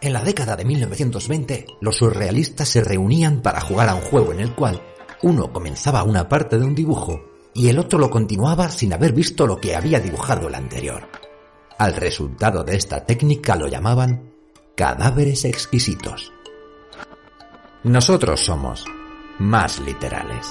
En la década de 1920, los surrealistas se reunían para jugar a un juego en el cual uno comenzaba una parte de un dibujo y el otro lo continuaba sin haber visto lo que había dibujado el anterior. Al resultado de esta técnica lo llamaban cadáveres exquisitos. Nosotros somos más literales.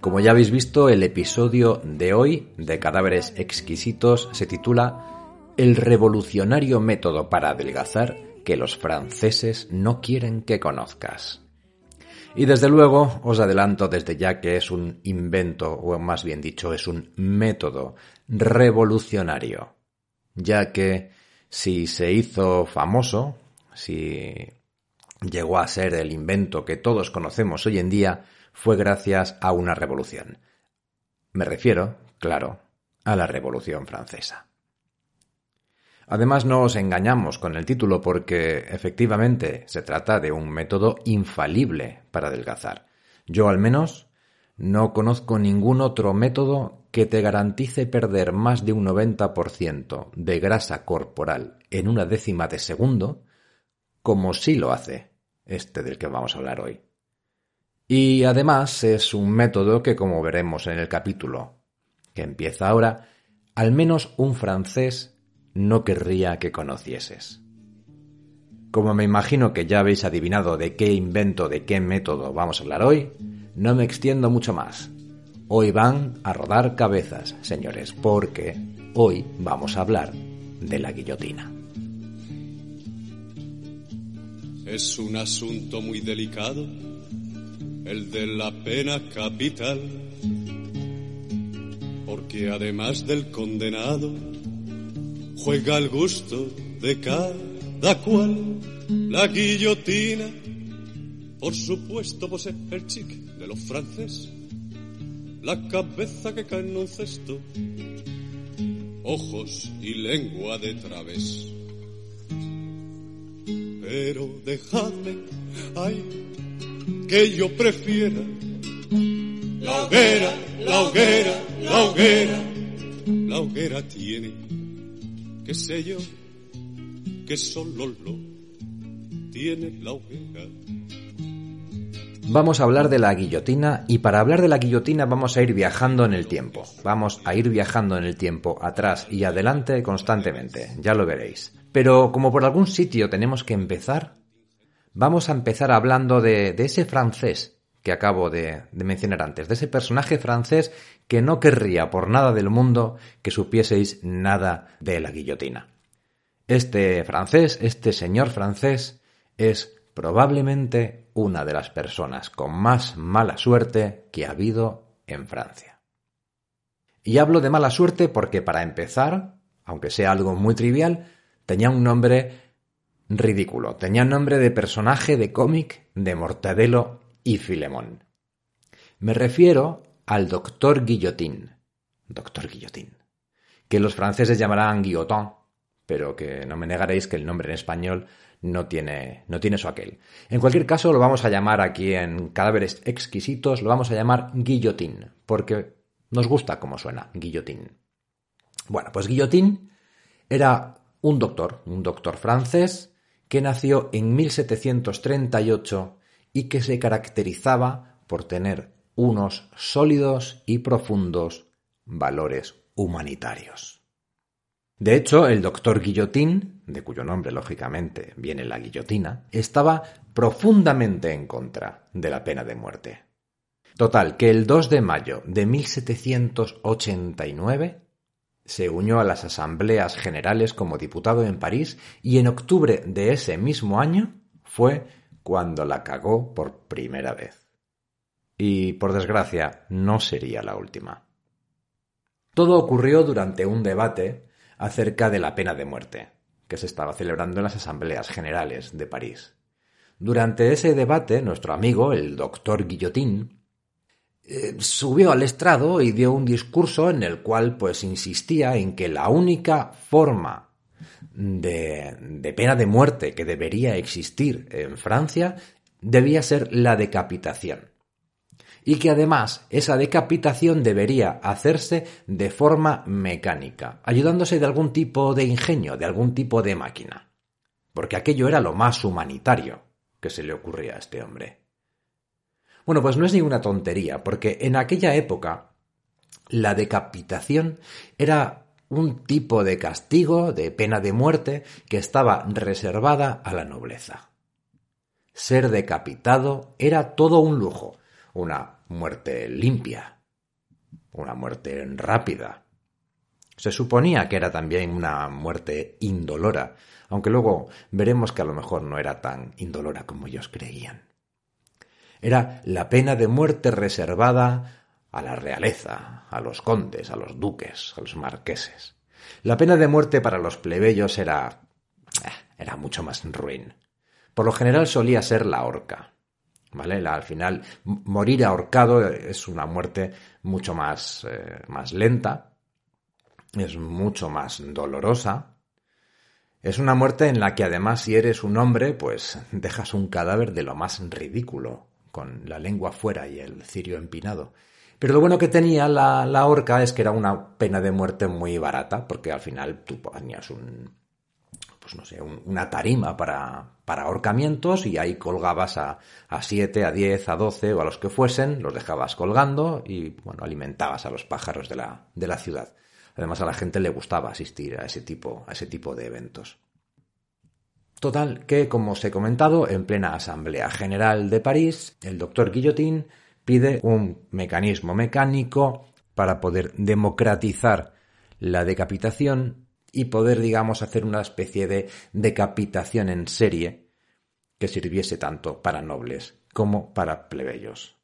Como ya habéis visto, el episodio de hoy de Cadáveres Exquisitos se titula El revolucionario método para adelgazar que los franceses no quieren que conozcas. Y desde luego os adelanto desde ya que es un invento, o más bien dicho, es un método revolucionario, ya que si se hizo famoso, si llegó a ser el invento que todos conocemos hoy en día, fue gracias a una revolución. Me refiero, claro, a la Revolución Francesa. Además, no os engañamos con el título porque efectivamente se trata de un método infalible para adelgazar. Yo al menos no conozco ningún otro método que te garantice perder más de un 90% de grasa corporal en una décima de segundo, como sí lo hace este del que vamos a hablar hoy. Y además es un método que, como veremos en el capítulo que empieza ahora, al menos un francés no querría que conocieses. Como me imagino que ya habéis adivinado de qué invento, de qué método vamos a hablar hoy, no me extiendo mucho más. Hoy van a rodar cabezas, señores, porque hoy vamos a hablar de la guillotina. Es un asunto muy delicado, el de la pena capital, porque además del condenado, juega al gusto de cada cual la guillotina. Por supuesto, posee el chic de los franceses, la cabeza que cae en un cesto, ojos y lengua de través. Pero dejadme, ay, que yo prefiera la hoguera, la hoguera, la hoguera. La hoguera tiene, qué sé yo, que solo lo tiene la hoguera. Vamos a hablar de la guillotina y para hablar de la guillotina vamos a ir viajando en el tiempo. Vamos a ir viajando en el tiempo atrás y adelante constantemente, ya lo veréis. Pero como por algún sitio tenemos que empezar, vamos a empezar hablando de ese francés que acabo de, de mencionar antes, de ese personaje francés que no querría por nada del mundo que supieseis nada de la guillotina. Este francés, este señor francés, es probablemente una de las personas con más mala suerte que ha habido en Francia. Y hablo de mala suerte porque para empezar, aunque sea algo muy trivial, tenía un nombre ridículo, tenía nombre de personaje de cómic de Mortadelo y Filemón. Me refiero al doctor Guillotín. Doctor Guillotín. Que los franceses llamarán Guillotin, pero que no me negaréis que el nombre en español no tiene, no tiene su aquel. En cualquier caso, lo vamos a llamar aquí en Cadáveres Exquisitos, lo vamos a llamar Guillotín, porque nos gusta cómo suena, Guillotín. Bueno, pues Guillotín era un doctor, un doctor francés, que nació en 1738 y que se caracterizaba por tener unos sólidos y profundos valores humanitarios. De hecho, el doctor Guillotín, de cuyo nombre lógicamente viene la guillotina, estaba profundamente en contra de la pena de muerte. Total, que el 2 de mayo de 1789 se unió a las asambleas generales como diputado en París y en octubre de ese mismo año fue cuando la cagó por primera vez. Y, por desgracia, no sería la última. Todo ocurrió durante un debate acerca de la pena de muerte, que se estaba celebrando en las asambleas generales de París. Durante ese debate, nuestro amigo, el doctor Guillotín, eh, subió al estrado y dio un discurso en el cual pues insistía en que la única forma de, pena de muerte que debería existir en Francia debía ser la decapitación y que además esa decapitación debería hacerse de forma mecánica, ayudándose de algún tipo de ingenio, de algún tipo de máquina, porque aquello era lo más humanitario que se le ocurría a este hombre. Bueno, pues no es ninguna tontería, porque en aquella época la decapitación era un tipo de castigo, de pena de muerte, que estaba reservada a la nobleza. Ser decapitado era todo un lujo, una muerte limpia, una muerte rápida. Se suponía que era también una muerte indolora, aunque luego veremos que a lo mejor no era tan indolora como ellos creían. Era la pena de muerte reservada a la realeza, a los condes, a los duques, a los marqueses. La pena de muerte para los plebeyos era. Eh, era mucho más ruin. Por lo general solía ser la horca. ¿Vale? al final, morir ahorcado es una muerte mucho más, eh, más lenta, es mucho más dolorosa. Es una muerte en la que además si eres un hombre, pues dejas un cadáver de lo más ridículo con la lengua fuera y el cirio empinado. Pero lo bueno que tenía la, la horca es que era una pena de muerte muy barata, porque al final tú ponías un, pues no sé, una tarima para, para ahorcamientos y ahí colgabas a, a siete, a diez, a doce o a los que fuesen, los dejabas colgando y, bueno, alimentabas a los pájaros de la, de la ciudad. Además a la gente le gustaba asistir a ese tipo, a ese tipo de eventos. Total, que como os he comentado, en plena Asamblea General de París, el doctor Guillotín pide un mecanismo mecánico para poder democratizar la decapitación y poder, digamos, hacer una especie de decapitación en serie que sirviese tanto para nobles como para plebeyos.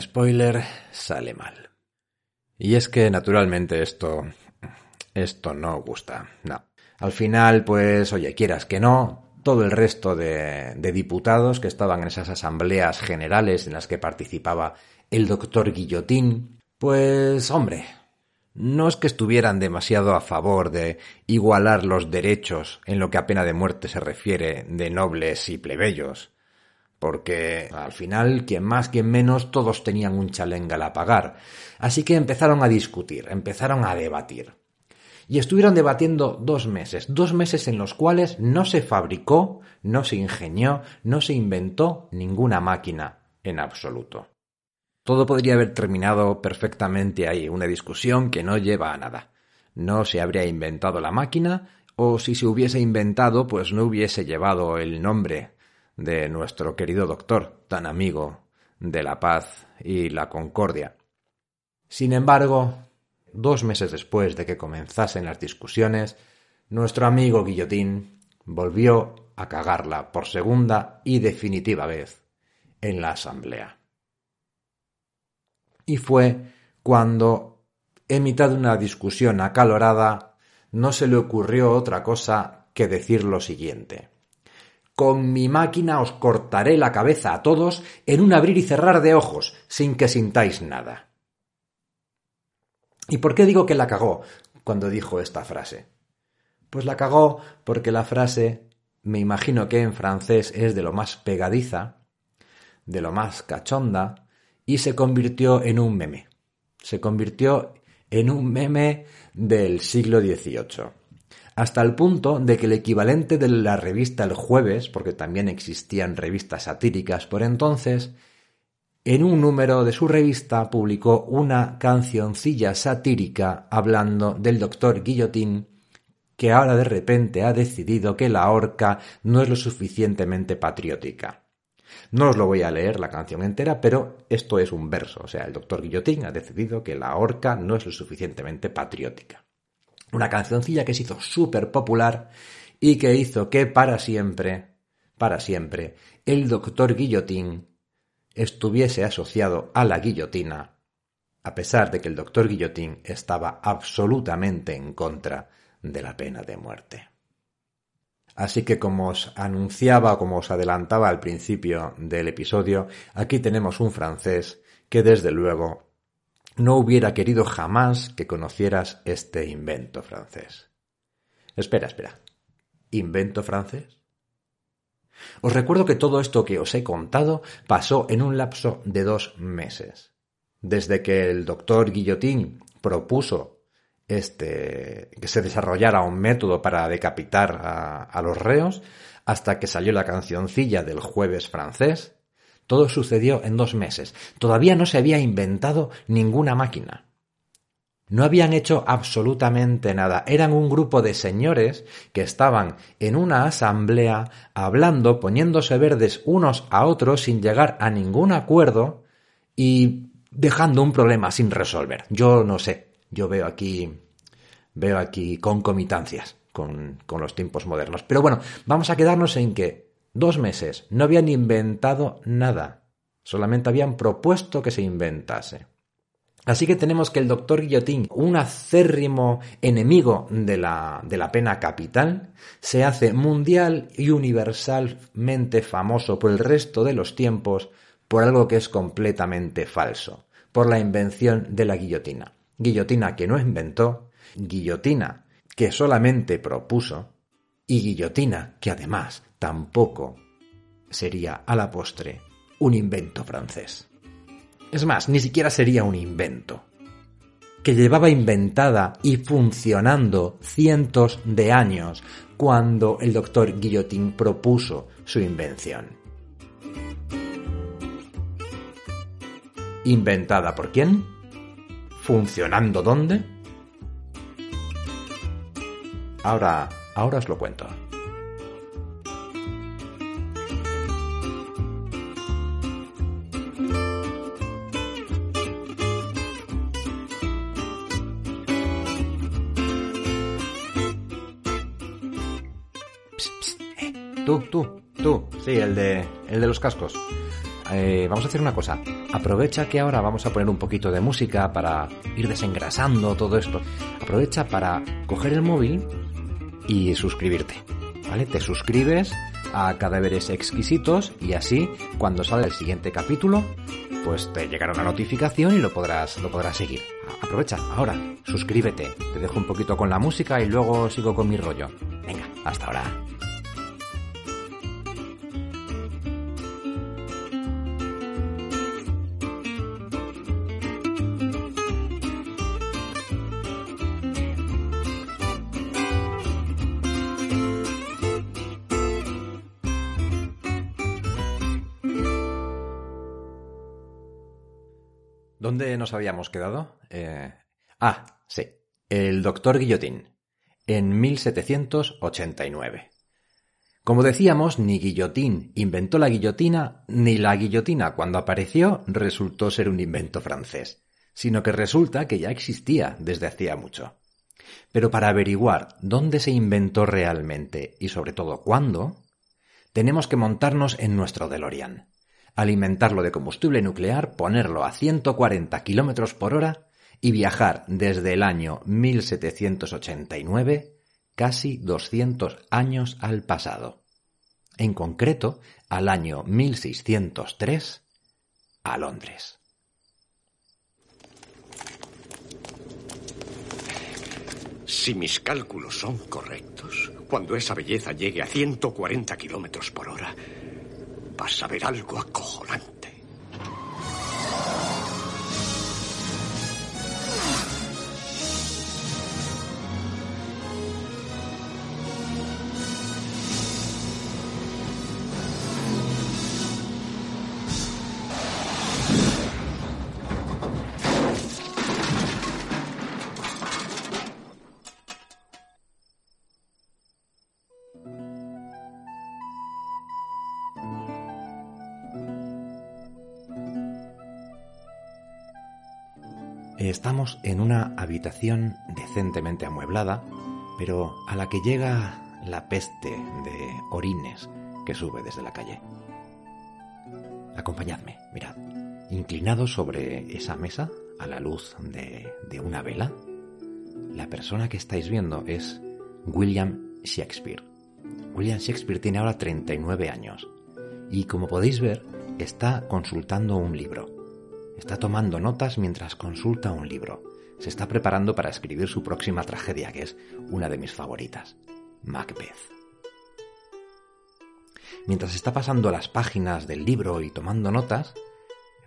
Spoiler, sale mal. Y es que, naturalmente, esto... esto no gusta, no. Al final, pues, oye, quieras que no, todo el resto de, diputados que estaban en esas asambleas generales en las que participaba el doctor Guillotín, pues, hombre, no es que estuvieran demasiado a favor de igualar los derechos en lo que a pena de muerte se refiere de nobles y plebeyos, porque al final, quien más, quien menos, todos tenían un chalengal a pagar. Así que empezaron a discutir, empezaron a debatir y estuvieron debatiendo dos meses, dos meses en los cuales no se fabricó, no se ingenió, no se inventó ninguna máquina en absoluto. Todo podría haber terminado perfectamente ahí, una discusión que no lleva a nada. No se habría inventado la máquina, o si se hubiese inventado, pues no hubiese llevado el nombre de nuestro querido doctor, tan amigo de la paz y la concordia. Sin embargo, dos meses después de que comenzasen las discusiones, nuestro amigo Guillotín volvió a cagarla por segunda y definitiva vez en la asamblea. Y fue cuando, en mitad de una discusión acalorada, no se le ocurrió otra cosa que decir lo siguiente. Con mi máquina os cortaré la cabeza a todos en un abrir y cerrar de ojos, sin que sintáis nada. ¿Y por qué digo que la cagó cuando dijo esta frase? Pues la cagó porque la frase, me imagino que en francés es de lo más pegadiza, de lo más cachonda, y se convirtió en un meme. Se convirtió en un meme del siglo XVIII. Hasta el punto de que el equivalente de la revista El Jueves, porque también existían revistas satíricas por entonces, en un número de su revista publicó una cancioncilla satírica hablando del doctor Guillotín que ahora de repente ha decidido que la horca no es lo suficientemente patriótica. No os lo voy a leer la canción entera, pero esto es un verso, o sea, el doctor Guillotín ha decidido que la horca no es lo suficientemente patriótica. Una cancioncilla que se hizo súper popular y que hizo que para siempre, para siempre, el doctor Guillotín estuviese asociado a la guillotina, a pesar de que el doctor Guillotín estaba absolutamente en contra de la pena de muerte. Así que como os anunciaba, como os adelantaba al principio del episodio, aquí tenemos un francés que desde luego no hubiera querido jamás que conocieras este invento francés. Espera, espera. ¿Invento francés? Os recuerdo que todo esto que os he contado pasó en un lapso de dos meses. Desde que el doctor Guillotín propuso este, que se desarrollara un método para decapitar a, a los reos, hasta que salió la cancioncilla del jueves francés, todo sucedió en dos meses. Todavía no se había inventado ninguna máquina. No habían hecho absolutamente nada. Eran un grupo de señores que estaban en una asamblea hablando, poniéndose verdes unos a otros sin llegar a ningún acuerdo y dejando un problema sin resolver. Yo no sé. Yo veo aquí, veo aquí concomitancias con, con los tiempos modernos. Pero bueno, vamos a quedarnos en que dos meses no habían inventado nada. Solamente habían propuesto que se inventase. Así que tenemos que el doctor Guillotín, un acérrimo enemigo de la, de la pena capital, se hace mundial y universalmente famoso por el resto de los tiempos por algo que es completamente falso, por la invención de la guillotina. Guillotina que no inventó, guillotina que solamente propuso, y guillotina que además tampoco sería a la postre un invento francés. Es más, ni siquiera sería un invento. Que llevaba inventada y funcionando cientos de años cuando el doctor Guillotin propuso su invención. ¿Inventada por quién? ¿Funcionando dónde? Ahora, ahora os lo cuento. Tú, tú, tú. Sí, el de, el de los cascos. Eh, vamos a hacer una cosa. Aprovecha que ahora vamos a poner un poquito de música para ir desengrasando todo esto. Aprovecha para coger el móvil y suscribirte. ¿Vale? Te suscribes a Cadáveres Exquisitos y así, cuando salga el siguiente capítulo, pues te llegará una notificación y lo podrás, lo podrás seguir. Aprovecha, ahora, suscríbete. Te dejo un poquito con la música y luego sigo con mi rollo. Venga, hasta ahora. ¿Dónde nos habíamos quedado? Eh... Ah, sí. El doctor Guillotín. En 1789. Como decíamos, ni Guillotín inventó la guillotina, ni la guillotina cuando apareció resultó ser un invento francés, sino que resulta que ya existía desde hacía mucho. Pero para averiguar dónde se inventó realmente y sobre todo cuándo, tenemos que montarnos en nuestro DeLorean alimentarlo de combustible nuclear, ponerlo a 140 kilómetros por hora y viajar desde el año 1789 casi 200 años al pasado. en concreto al año 1603 a Londres. Si mis cálculos son correctos, cuando esa belleza llegue a 140 kilómetros por hora, vas a ver algo acojonante. Estamos en una habitación decentemente amueblada, pero a la que llega la peste de orines que sube desde la calle. Acompañadme, mirad. Inclinado sobre esa mesa, a la luz de, una vela, la persona que estáis viendo es William Shakespeare. William Shakespeare tiene ahora 39 años y como podéis ver está consultando un libro. Está tomando notas mientras consulta un libro. Se está preparando para escribir su próxima tragedia, que es una de mis favoritas, Macbeth. Mientras está pasando las páginas del libro y tomando notas,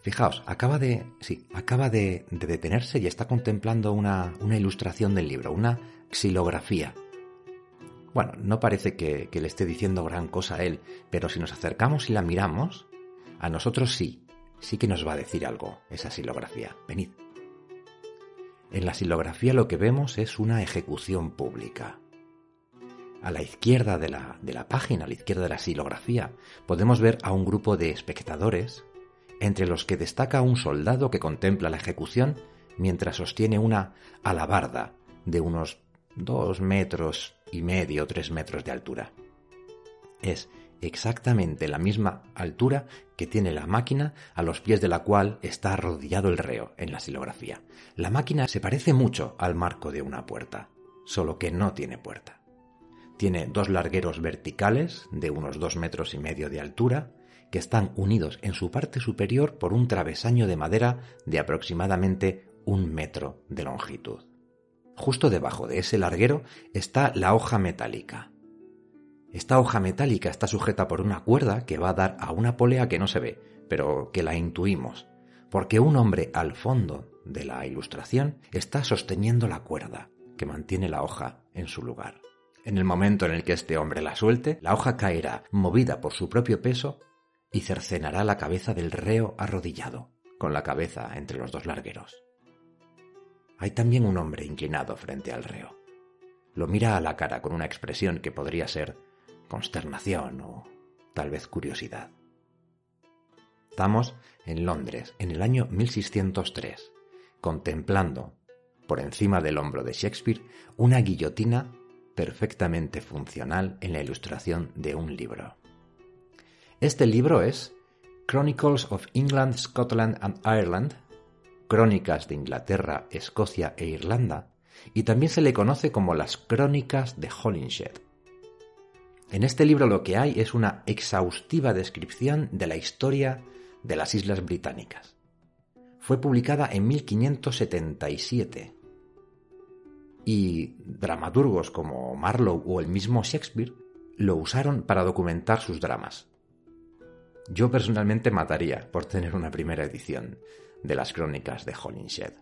fijaos, acaba de, sí, acaba de, detenerse y está contemplando una, una, ilustración del libro, una xilografía. Bueno, no parece que, que le esté diciendo gran cosa a él, pero si nos acercamos y la miramos, a nosotros sí, sí que nos va a decir algo esa silografía. Venid. En la silografía lo que vemos es una ejecución pública. A la izquierda de la, de la página, a la izquierda de la silografía, podemos ver a un grupo de espectadores, entre los que destaca un soldado que contempla la ejecución mientras sostiene una alabarda de unos dos metros y medio, tres metros de altura. Es exactamente la misma altura que tiene la máquina a los pies de la cual está arrodillado el reo en la silografía. La máquina se parece mucho al marco de una puerta, solo que no tiene puerta. Tiene dos largueros verticales de unos dos metros y medio de altura que están unidos en su parte superior por un travesaño de madera de aproximadamente un metro de longitud. Justo debajo de ese larguero está la hoja metálica, esta hoja metálica está sujeta por una cuerda que va a dar a una polea que no se ve, pero que la intuimos, porque un hombre al fondo de la ilustración está sosteniendo la cuerda que mantiene la hoja en su lugar. En el momento en el que este hombre la suelte, la hoja caerá, movida por su propio peso, y cercenará la cabeza del reo arrodillado, con la cabeza entre los dos largueros. Hay también un hombre inclinado frente al reo. Lo mira a la cara con una expresión que podría ser consternación o tal vez curiosidad. Estamos en Londres, en el año 1603, contemplando, por encima del hombro de Shakespeare, una guillotina perfectamente funcional en la ilustración de un libro. Este libro es Chronicles of England, Scotland and Ireland, Crónicas de Inglaterra, Escocia e Irlanda, y también se le conoce como las Crónicas de Holinshed. En este libro lo que hay es una exhaustiva descripción de la historia de las Islas Británicas. Fue publicada en 1577 y dramaturgos como Marlowe o el mismo Shakespeare lo usaron para documentar sus dramas. Yo personalmente mataría por tener una primera edición de las crónicas de Holinshed.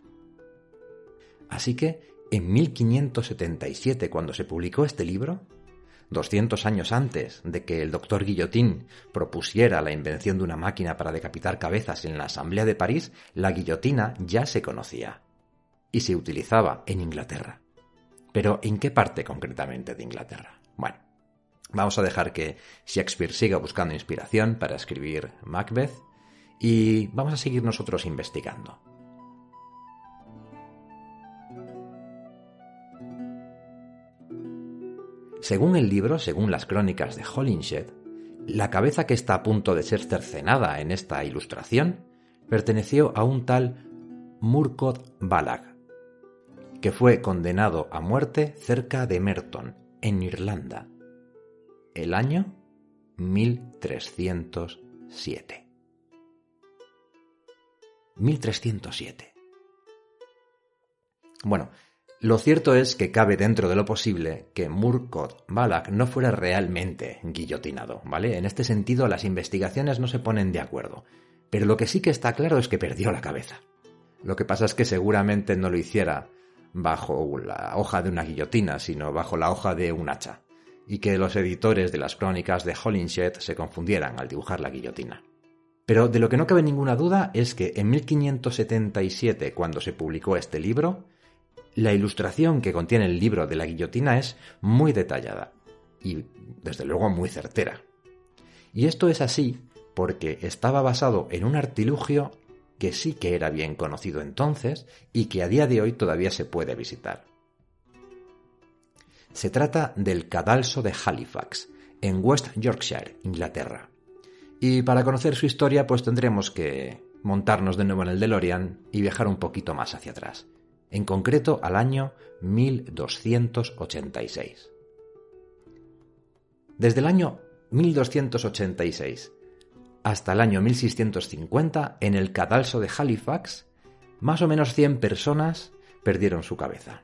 Así que, en 1577, cuando se publicó este libro, 200 años antes de que el doctor Guillotín propusiera la invención de una máquina para decapitar cabezas en la Asamblea de París, la guillotina ya se conocía y se utilizaba en Inglaterra. Pero ¿en qué parte concretamente de Inglaterra? Bueno, vamos a dejar que Shakespeare siga buscando inspiración para escribir Macbeth y vamos a seguir nosotros investigando. Según el libro, según las crónicas de Holinshed, la cabeza que está a punto de ser cercenada en esta ilustración perteneció a un tal Murcott Balag, que fue condenado a muerte cerca de Merton, en Irlanda. El año 1307. 1307. Bueno, lo cierto es que cabe dentro de lo posible que Murkot Balak no fuera realmente guillotinado, ¿vale? En este sentido, las investigaciones no se ponen de acuerdo. Pero lo que sí que está claro es que perdió la cabeza. Lo que pasa es que seguramente no lo hiciera bajo la hoja de una guillotina, sino bajo la hoja de un hacha, y que los editores de las crónicas de Holinshed se confundieran al dibujar la guillotina. Pero de lo que no cabe ninguna duda es que en 1577, cuando se publicó este libro, la ilustración que contiene el libro de la guillotina es muy detallada y, desde luego, muy certera. Y esto es así porque estaba basado en un artilugio que sí que era bien conocido entonces y que a día de hoy todavía se puede visitar. Se trata del cadalso de Halifax, en West Yorkshire, Inglaterra. Y para conocer su historia, pues tendremos que montarnos de nuevo en el DeLorean y viajar un poquito más hacia atrás en concreto al año 1286. Desde el año 1286 hasta el año 1650, en el cadalso de Halifax, más o menos 100 personas perdieron su cabeza.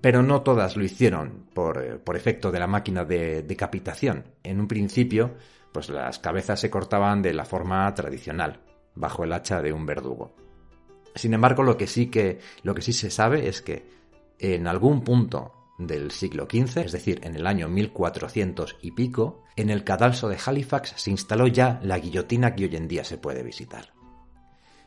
Pero no todas lo hicieron por, eh, por efecto de la máquina de decapitación. En un principio, pues las cabezas se cortaban de la forma tradicional, bajo el hacha de un verdugo. Sin embargo, lo que sí que, lo que sí se sabe es que en algún punto del siglo XV, es decir, en el año 1400 y pico, en el cadalso de Halifax se instaló ya la guillotina que hoy en día se puede visitar.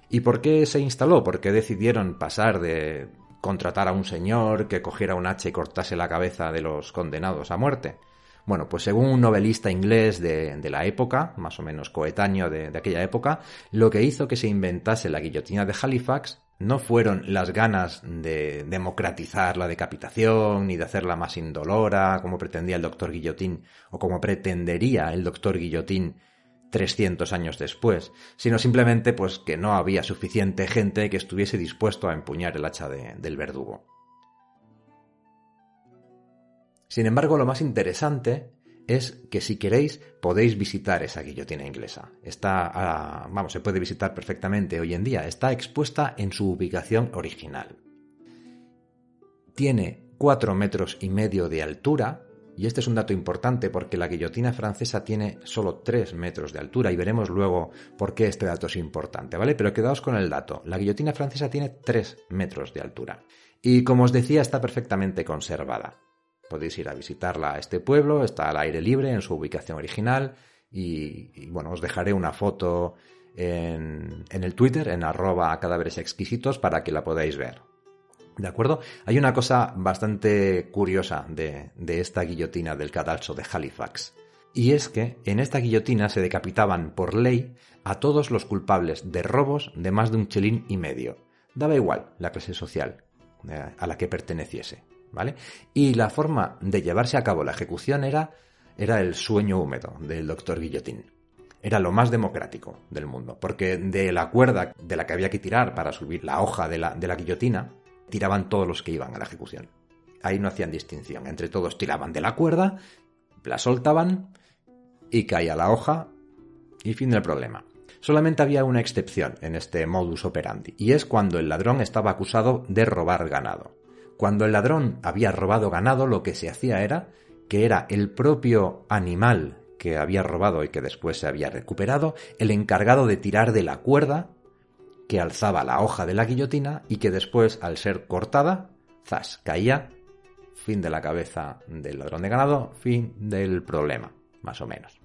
¿Y por qué se instaló? Porque decidieron pasar de contratar a un señor que cogiera un hacha y cortase la cabeza de los condenados a muerte, bueno, pues según un novelista inglés de, la época, más o menos coetáneo de, aquella época, lo que hizo que se inventase la guillotina de Halifax no fueron las ganas de democratizar la decapitación ni de hacerla más indolora, como pretendía el doctor Guillotín o como pretendería el doctor Guillotín 300 años después, sino simplemente pues que no había suficiente gente que estuviese dispuesto a empuñar el hacha del verdugo. Sin embargo, lo más interesante es que si queréis podéis visitar esa guillotina inglesa. Está, vamos, se puede visitar perfectamente hoy en día. Está expuesta en su ubicación original. Tiene cuatro metros y medio de altura, y este es un dato importante porque la guillotina francesa tiene solo 3 metros de altura y veremos luego por qué este dato es importante, ¿vale? Pero quedaos con el dato. La guillotina francesa tiene 3 metros de altura. Y como os decía, está perfectamente conservada. Podéis ir a visitarla a este pueblo, está al aire libre en su ubicación original y, bueno, os dejaré una foto en, el Twitter, en arroba cadáveres exquisitos, para que la podáis ver. ¿De acuerdo? Hay una cosa bastante curiosa de, esta guillotina del cadalso de Halifax. Y es que en esta guillotina se decapitaban por ley a todos los culpables de robos de más de un chelín y medio. Daba igual la clase social eh, a la que perteneciese. Y la forma de llevarse a cabo la ejecución era, era el sueño húmedo del doctor Guillotín. Era lo más democrático del mundo, porque de la cuerda de la que había que tirar para subir la hoja de la, de la guillotina, tiraban todos los que iban a la ejecución. Ahí no hacían distinción, entre todos tiraban de la cuerda, la soltaban y caía la hoja y fin del problema. Solamente había una excepción en este modus operandi, y es cuando el ladrón estaba acusado de robar ganado. Cuando el ladrón había robado ganado, lo que se hacía era que era el propio animal que había robado y que después se había recuperado, el encargado de tirar de la cuerda que alzaba la hoja de la guillotina y que después, al ser cortada, zas, caía, fin de la cabeza del ladrón de ganado, fin del problema, más o menos.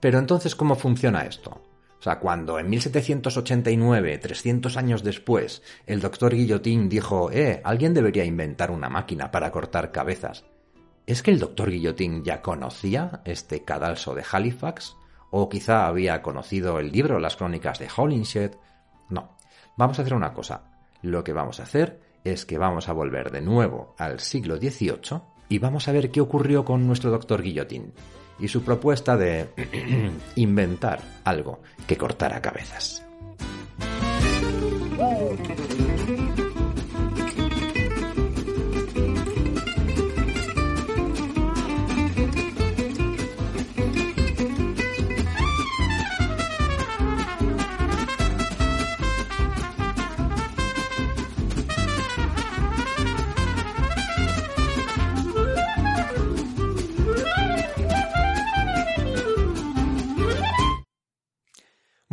Pero entonces, ¿cómo funciona esto? O sea, cuando en 1789, 300 años después, el doctor Guillotín dijo, eh, alguien debería inventar una máquina para cortar cabezas. ¿Es que el doctor Guillotín ya conocía este cadalso de Halifax? ¿O quizá había conocido el libro Las crónicas de Holinshed? No. Vamos a hacer una cosa. Lo que vamos a hacer es que vamos a volver de nuevo al siglo XVIII y vamos a ver qué ocurrió con nuestro doctor Guillotín y su propuesta de inventar algo que cortara cabezas.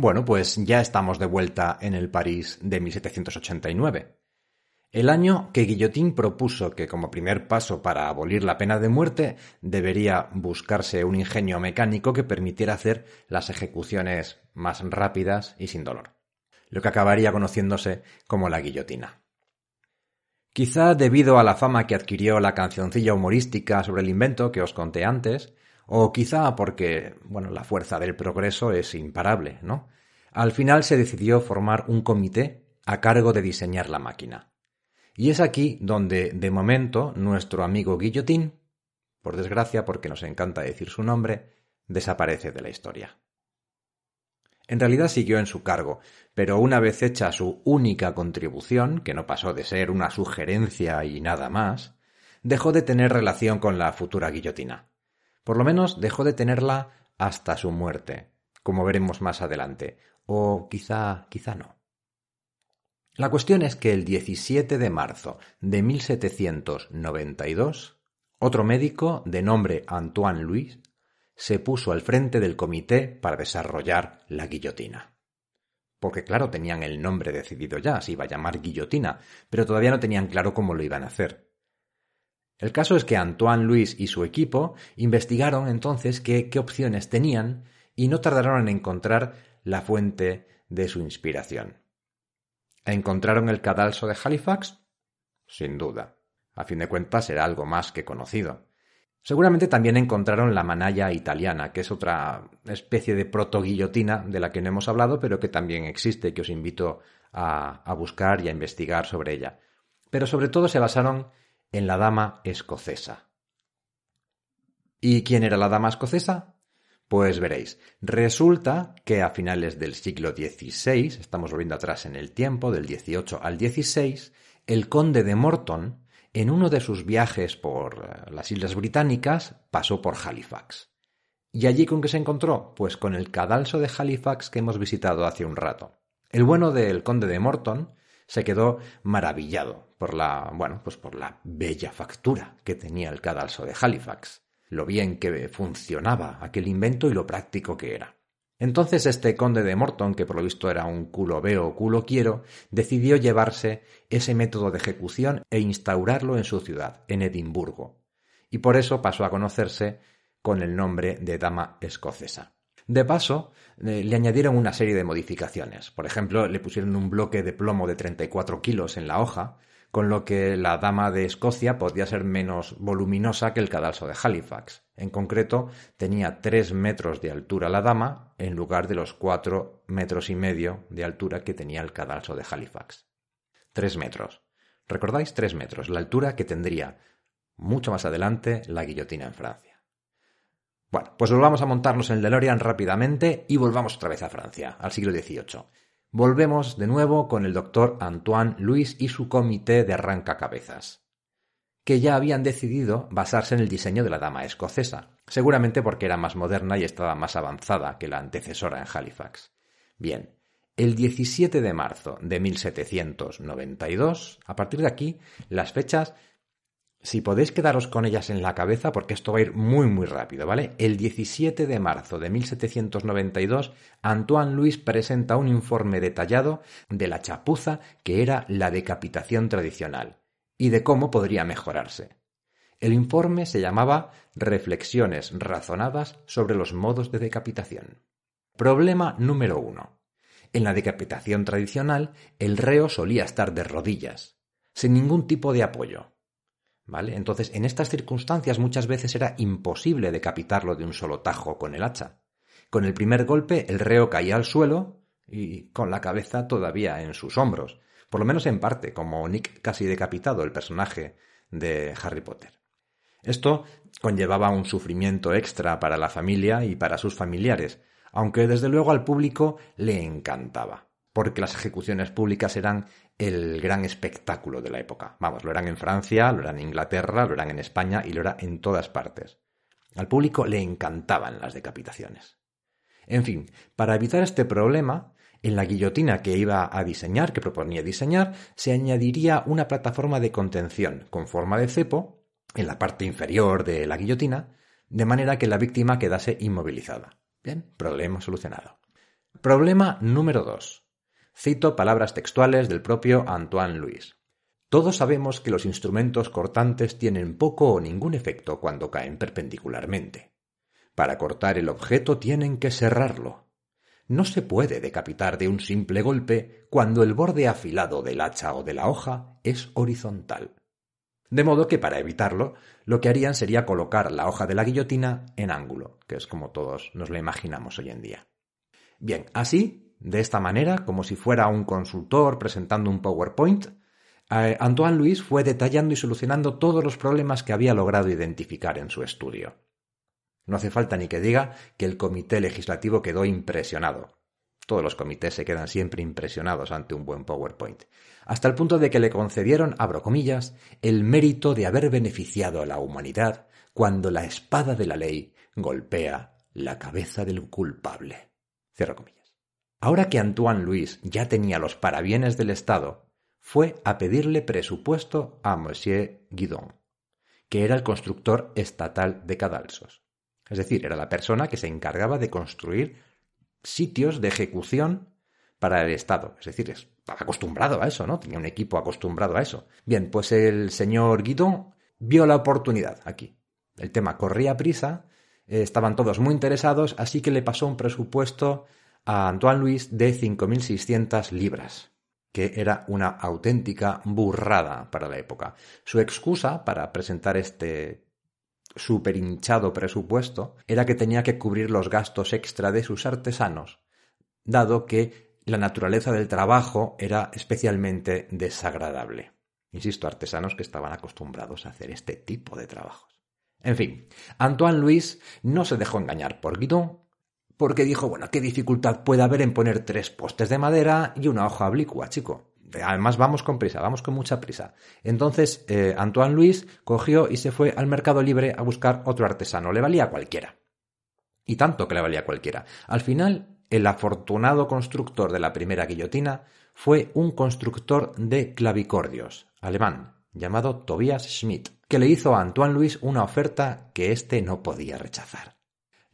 Bueno, pues ya estamos de vuelta en el París de 1789. El año que Guillotín propuso que como primer paso para abolir la pena de muerte debería buscarse un ingenio mecánico que permitiera hacer las ejecuciones más rápidas y sin dolor, lo que acabaría conociéndose como la guillotina. Quizá debido a la fama que adquirió la cancioncilla humorística sobre el invento que os conté antes, o quizá porque, bueno, la fuerza del progreso es imparable, ¿no? Al final se decidió formar un comité a cargo de diseñar la máquina. Y es aquí donde, de momento, nuestro amigo Guillotín, por desgracia porque nos encanta decir su nombre, desaparece de la historia. En realidad siguió en su cargo, pero una vez hecha su única contribución, que no pasó de ser una sugerencia y nada más, dejó de tener relación con la futura guillotina. Por lo menos dejó de tenerla hasta su muerte, como veremos más adelante, o quizá, quizá no. La cuestión es que el 17 de marzo de 1792, otro médico de nombre Antoine Louis se puso al frente del comité para desarrollar la guillotina. Porque claro, tenían el nombre decidido ya, se iba a llamar guillotina, pero todavía no tenían claro cómo lo iban a hacer. El caso es que Antoine Louis y su equipo investigaron entonces qué, qué opciones tenían y no tardaron en encontrar la fuente de su inspiración. ¿Encontraron el cadalso de Halifax? Sin duda. A fin de cuentas era algo más que conocido. Seguramente también encontraron la manalla italiana, que es otra especie de proto-guillotina de la que no hemos hablado, pero que también existe, que os invito a, a buscar y a investigar sobre ella. Pero sobre todo se basaron en la dama escocesa. ¿Y quién era la dama escocesa? Pues veréis, resulta que a finales del siglo XVI, estamos volviendo atrás en el tiempo, del XVIII al XVI, el conde de Morton, en uno de sus viajes por eh, las Islas Británicas, pasó por Halifax. ¿Y allí con qué se encontró? Pues con el cadalso de Halifax que hemos visitado hace un rato. El bueno del conde de Morton se quedó maravillado por la, bueno, pues por la bella factura que tenía el cadalso de Halifax lo bien que funcionaba aquel invento y lo práctico que era. Entonces este conde de Morton, que por lo visto era un culo veo, culo quiero, decidió llevarse ese método de ejecución e instaurarlo en su ciudad, en Edimburgo, y por eso pasó a conocerse con el nombre de dama escocesa. De paso, eh, le añadieron una serie de modificaciones. Por ejemplo, le pusieron un bloque de plomo de 34 kilos en la hoja, con lo que la dama de Escocia podía ser menos voluminosa que el cadalso de Halifax. En concreto, tenía tres metros de altura la dama en lugar de los cuatro metros y medio de altura que tenía el cadalso de Halifax. Tres metros. ¿Recordáis? Tres metros, la altura que tendría mucho más adelante la guillotina en Francia. Bueno, pues volvamos a montarnos en el DeLorean rápidamente y volvamos otra vez a Francia, al siglo XVIII. Volvemos de nuevo con el doctor Antoine Louis y su comité de arrancacabezas, que ya habían decidido basarse en el diseño de la dama escocesa, seguramente porque era más moderna y estaba más avanzada que la antecesora en Halifax. Bien, el 17 de marzo de 1792, a partir de aquí, las fechas si podéis quedaros con ellas en la cabeza, porque esto va a ir muy muy rápido, ¿vale? El 17 de marzo de 1792, Antoine Louis presenta un informe detallado de la chapuza que era la decapitación tradicional y de cómo podría mejorarse. El informe se llamaba Reflexiones razonadas sobre los modos de decapitación. Problema número uno. En la decapitación tradicional, el reo solía estar de rodillas, sin ningún tipo de apoyo Entonces, en estas circunstancias muchas veces era imposible decapitarlo de un solo tajo con el hacha. Con el primer golpe el reo caía al suelo y con la cabeza todavía en sus hombros, por lo menos en parte, como Nick casi decapitado, el personaje de Harry Potter. Esto conllevaba un sufrimiento extra para la familia y para sus familiares, aunque desde luego al público le encantaba, porque las ejecuciones públicas eran el gran espectáculo de la época. Vamos, lo eran en Francia, lo eran en Inglaterra, lo eran en España y lo era en todas partes. Al público le encantaban las decapitaciones. En fin, para evitar este problema, en la guillotina que iba a diseñar, que proponía diseñar, se añadiría una plataforma de contención con forma de cepo en la parte inferior de la guillotina, de manera que la víctima quedase inmovilizada. Bien, problema solucionado. Problema número 2. Cito palabras textuales del propio Antoine Louis. Todos sabemos que los instrumentos cortantes tienen poco o ningún efecto cuando caen perpendicularmente. Para cortar el objeto tienen que cerrarlo. No se puede decapitar de un simple golpe cuando el borde afilado del hacha o de la hoja es horizontal. De modo que para evitarlo, lo que harían sería colocar la hoja de la guillotina en ángulo, que es como todos nos lo imaginamos hoy en día. Bien, así, de esta manera, como si fuera un consultor presentando un PowerPoint, eh, Antoine Louis fue detallando y solucionando todos los problemas que había logrado identificar en su estudio. No hace falta ni que diga que el comité legislativo quedó impresionado. Todos los comités se quedan siempre impresionados ante un buen PowerPoint, hasta el punto de que le concedieron, abro comillas, el mérito de haber beneficiado a la humanidad cuando la espada de la ley golpea la cabeza del culpable. Cierro comillas. Ahora que Antoine Louis ya tenía los parabienes del Estado, fue a pedirle presupuesto a Monsieur Guidon, que era el constructor estatal de cadalsos. Es decir, era la persona que se encargaba de construir sitios de ejecución para el Estado. Es decir, estaba acostumbrado a eso, ¿no? Tenía un equipo acostumbrado a eso. Bien, pues el señor Guidon vio la oportunidad aquí. El tema corría prisa, estaban todos muy interesados, así que le pasó un presupuesto a Antoine Louis de 5.600 libras, que era una auténtica burrada para la época. Su excusa para presentar este super hinchado presupuesto era que tenía que cubrir los gastos extra de sus artesanos, dado que la naturaleza del trabajo era especialmente desagradable. Insisto, artesanos que estaban acostumbrados a hacer este tipo de trabajos. En fin, Antoine Louis no se dejó engañar por Guidon, porque dijo, bueno, ¿qué dificultad puede haber en poner tres postes de madera y una hoja oblicua, chico? Además, vamos con prisa, vamos con mucha prisa. Entonces, eh, Antoine Louis cogió y se fue al mercado libre a buscar otro artesano. Le valía cualquiera. Y tanto que le valía cualquiera. Al final, el afortunado constructor de la primera guillotina fue un constructor de clavicordios, alemán, llamado Tobias Schmidt, que le hizo a Antoine Louis una oferta que éste no podía rechazar.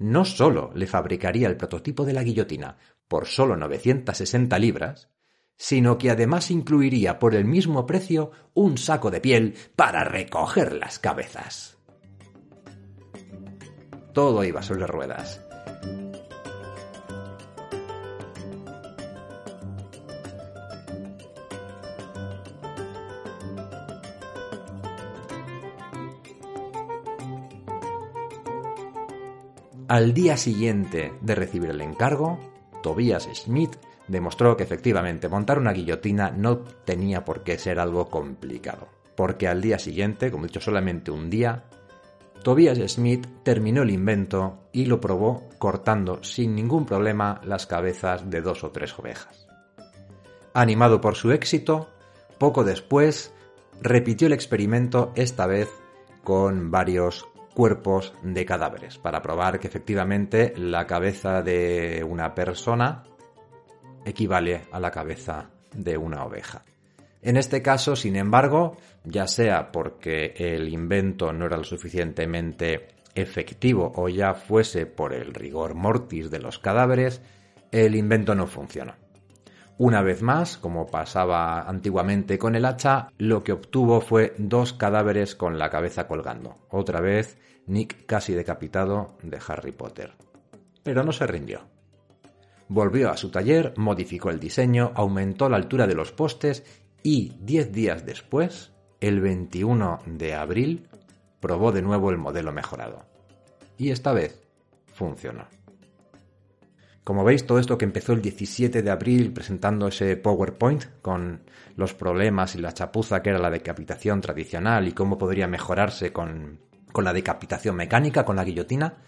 No solo le fabricaría el prototipo de la guillotina por solo 960 libras, sino que además incluiría por el mismo precio un saco de piel para recoger las cabezas. Todo iba sobre ruedas. Al día siguiente de recibir el encargo, Tobias Schmidt demostró que efectivamente montar una guillotina no tenía por qué ser algo complicado, porque al día siguiente, como he dicho solamente un día, Tobias Smith terminó el invento y lo probó cortando sin ningún problema las cabezas de dos o tres ovejas. Animado por su éxito, poco después repitió el experimento esta vez con varios cuerpos de cadáveres para probar que efectivamente la cabeza de una persona equivale a la cabeza de una oveja. En este caso, sin embargo, ya sea porque el invento no era lo suficientemente efectivo o ya fuese por el rigor mortis de los cadáveres, el invento no funcionó. Una vez más, como pasaba antiguamente con el hacha, lo que obtuvo fue dos cadáveres con la cabeza colgando. Otra vez, Nick casi decapitado de Harry Potter. Pero no se rindió. Volvió a su taller, modificó el diseño, aumentó la altura de los postes y diez días después, el 21 de abril, probó de nuevo el modelo mejorado. Y esta vez funcionó. Como veis, todo esto que empezó el 17 de abril presentando ese PowerPoint con los problemas y la chapuza que era la decapitación tradicional y cómo podría mejorarse con, con la decapitación mecánica, con la guillotina,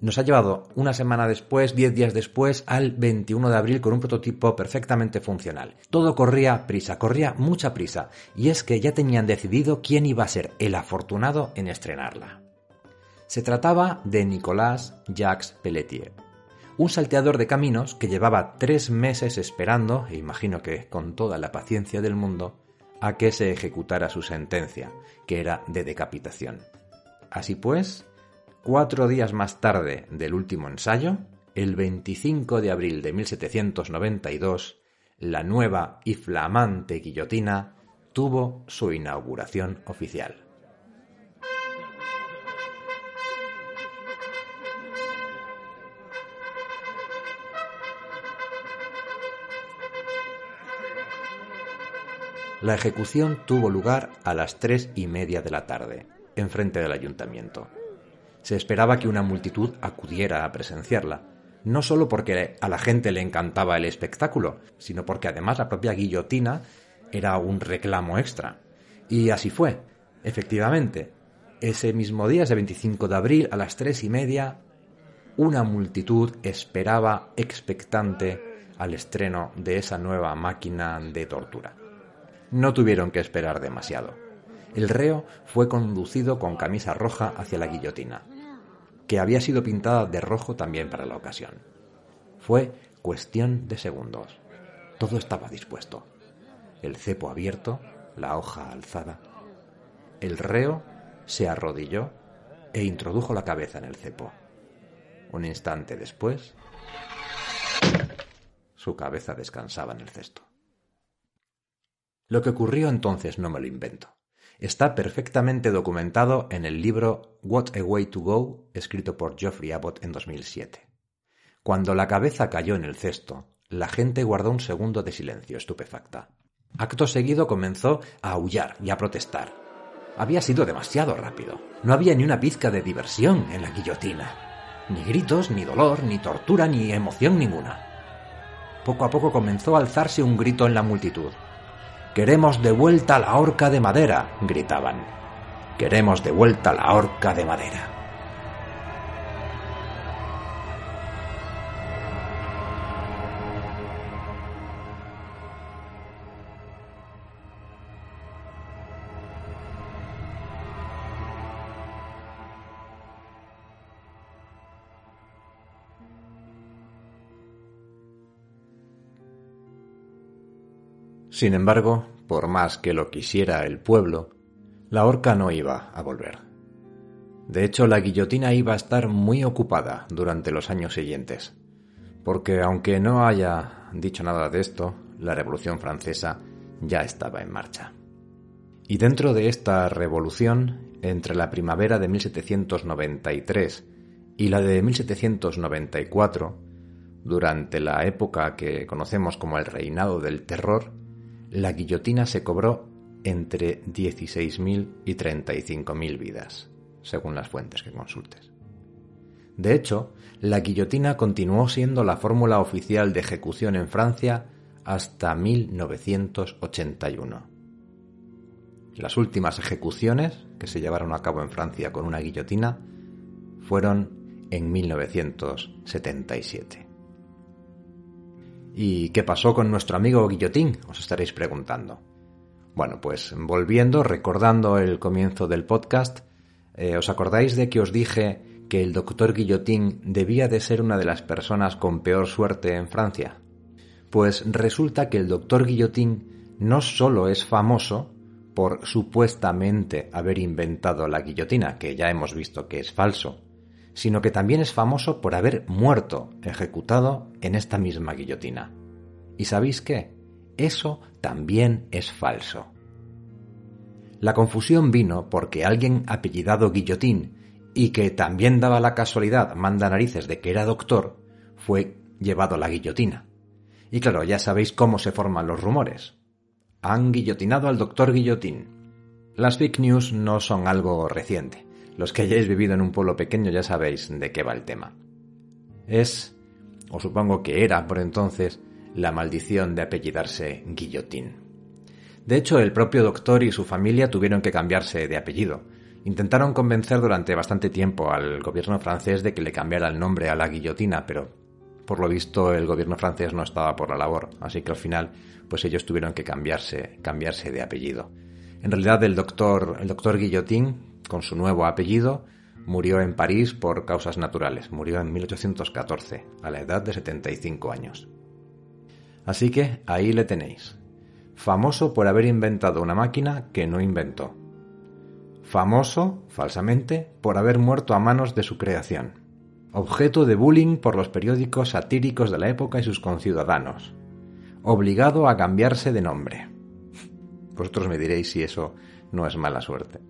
nos ha llevado una semana después, diez días después, al 21 de abril con un prototipo perfectamente funcional. Todo corría prisa, corría mucha prisa, y es que ya tenían decidido quién iba a ser el afortunado en estrenarla. Se trataba de Nicolas Jacques Pelletier, un salteador de caminos que llevaba tres meses esperando, e imagino que con toda la paciencia del mundo, a que se ejecutara su sentencia, que era de decapitación. Así pues, Cuatro días más tarde del último ensayo, el 25 de abril de 1792, la nueva y flamante guillotina tuvo su inauguración oficial. La ejecución tuvo lugar a las tres y media de la tarde, enfrente del ayuntamiento. Se esperaba que una multitud acudiera a presenciarla, no solo porque a la gente le encantaba el espectáculo, sino porque además la propia guillotina era un reclamo extra. Y así fue. Efectivamente, ese mismo día, ese 25 de abril, a las tres y media, una multitud esperaba expectante al estreno de esa nueva máquina de tortura. No tuvieron que esperar demasiado. El reo fue conducido con camisa roja hacia la guillotina, que había sido pintada de rojo también para la ocasión. Fue cuestión de segundos. Todo estaba dispuesto. El cepo abierto, la hoja alzada. El reo se arrodilló e introdujo la cabeza en el cepo. Un instante después, su cabeza descansaba en el cesto. Lo que ocurrió entonces no me lo invento. Está perfectamente documentado en el libro What a Way to Go, escrito por Geoffrey Abbott en 2007. Cuando la cabeza cayó en el cesto, la gente guardó un segundo de silencio estupefacta. Acto seguido comenzó a aullar y a protestar. Había sido demasiado rápido. No había ni una pizca de diversión en la guillotina. Ni gritos, ni dolor, ni tortura, ni emoción ninguna. Poco a poco comenzó a alzarse un grito en la multitud. Queremos de vuelta la horca de madera, gritaban. Queremos de vuelta la horca de madera. Sin embargo, por más que lo quisiera el pueblo, la horca no iba a volver. De hecho, la guillotina iba a estar muy ocupada durante los años siguientes, porque aunque no haya dicho nada de esto, la Revolución Francesa ya estaba en marcha. Y dentro de esta revolución, entre la primavera de 1793 y la de 1794, durante la época que conocemos como el reinado del terror, la guillotina se cobró entre 16.000 y 35.000 vidas, según las fuentes que consultes. De hecho, la guillotina continuó siendo la fórmula oficial de ejecución en Francia hasta 1981. Las últimas ejecuciones que se llevaron a cabo en Francia con una guillotina fueron en 1977. ¿Y qué pasó con nuestro amigo Guillotín? Os estaréis preguntando. Bueno, pues volviendo, recordando el comienzo del podcast, eh, ¿os acordáis de que os dije que el doctor Guillotín debía de ser una de las personas con peor suerte en Francia? Pues resulta que el doctor Guillotín no solo es famoso por supuestamente haber inventado la guillotina, que ya hemos visto que es falso, sino que también es famoso por haber muerto ejecutado en esta misma guillotina. ¿Y sabéis qué? Eso también es falso. La confusión vino porque alguien apellidado Guillotín y que también daba la casualidad manda narices de que era doctor, fue llevado a la guillotina. Y claro, ya sabéis cómo se forman los rumores. Han guillotinado al doctor Guillotín. Las fake news no son algo reciente. Los que hayáis vivido en un pueblo pequeño ya sabéis de qué va el tema. Es, o supongo que era por entonces, la maldición de apellidarse Guillotín. De hecho, el propio doctor y su familia tuvieron que cambiarse de apellido. Intentaron convencer durante bastante tiempo al gobierno francés de que le cambiara el nombre a la guillotina, pero por lo visto el gobierno francés no estaba por la labor, así que al final pues ellos tuvieron que cambiarse, cambiarse de apellido. En realidad el doctor, el doctor Guillotín con su nuevo apellido, murió en París por causas naturales. Murió en 1814, a la edad de 75 años. Así que ahí le tenéis. Famoso por haber inventado una máquina que no inventó. Famoso, falsamente, por haber muerto a manos de su creación. objeto de bullying por los periódicos satíricos de la época y sus conciudadanos, obligado a cambiarse de nombre. Vosotros me diréis si eso no es mala suerte.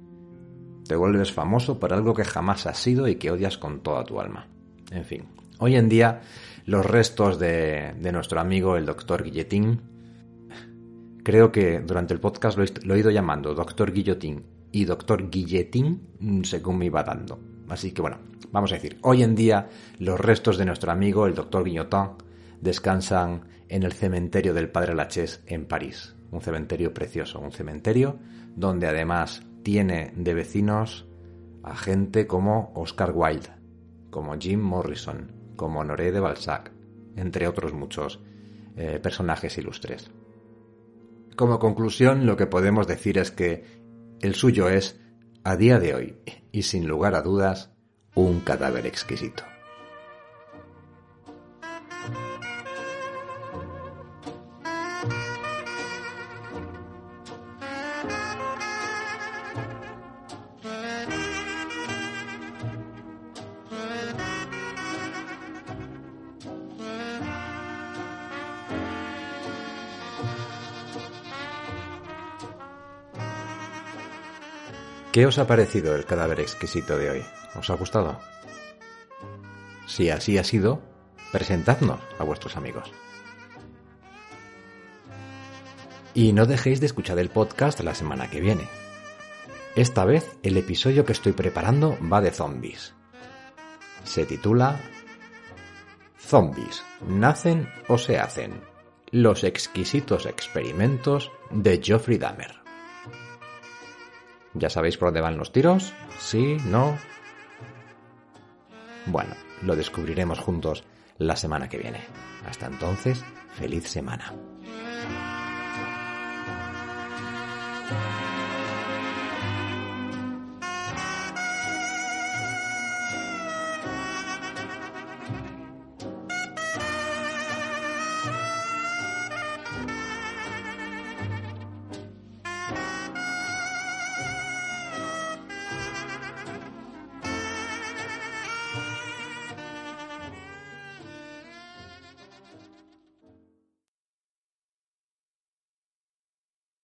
Te vuelves famoso por algo que jamás has sido y que odias con toda tu alma. En fin, hoy en día los restos de, nuestro amigo el doctor Guilletín, creo que durante el podcast lo, he ido llamando doctor Guillotín y doctor Guilletín mm, según me iba dando. Así que bueno, vamos a decir, hoy en día los restos de nuestro amigo el doctor Guignotin descansan en el cementerio del Padre Lachaise en París. Un cementerio precioso, un cementerio donde además tiene de vecinos a gente como Oscar Wilde, como Jim Morrison, como Honoré de Balzac, entre otros muchos eh, personajes ilustres. Como conclusión, lo que podemos decir es que el suyo es, a día de hoy, y sin lugar a dudas, un cadáver exquisito. ¿Qué os ha parecido el cadáver exquisito de hoy? ¿Os ha gustado? Si así ha sido, presentadnos a vuestros amigos. Y no dejéis de escuchar el podcast la semana que viene. Esta vez el episodio que estoy preparando va de zombies. Se titula Zombies, ¿nacen o se hacen? Los exquisitos experimentos de Geoffrey Dahmer. ¿Ya sabéis por dónde van los tiros? ¿Sí? ¿No? Bueno, lo descubriremos juntos la semana que viene. Hasta entonces, feliz semana.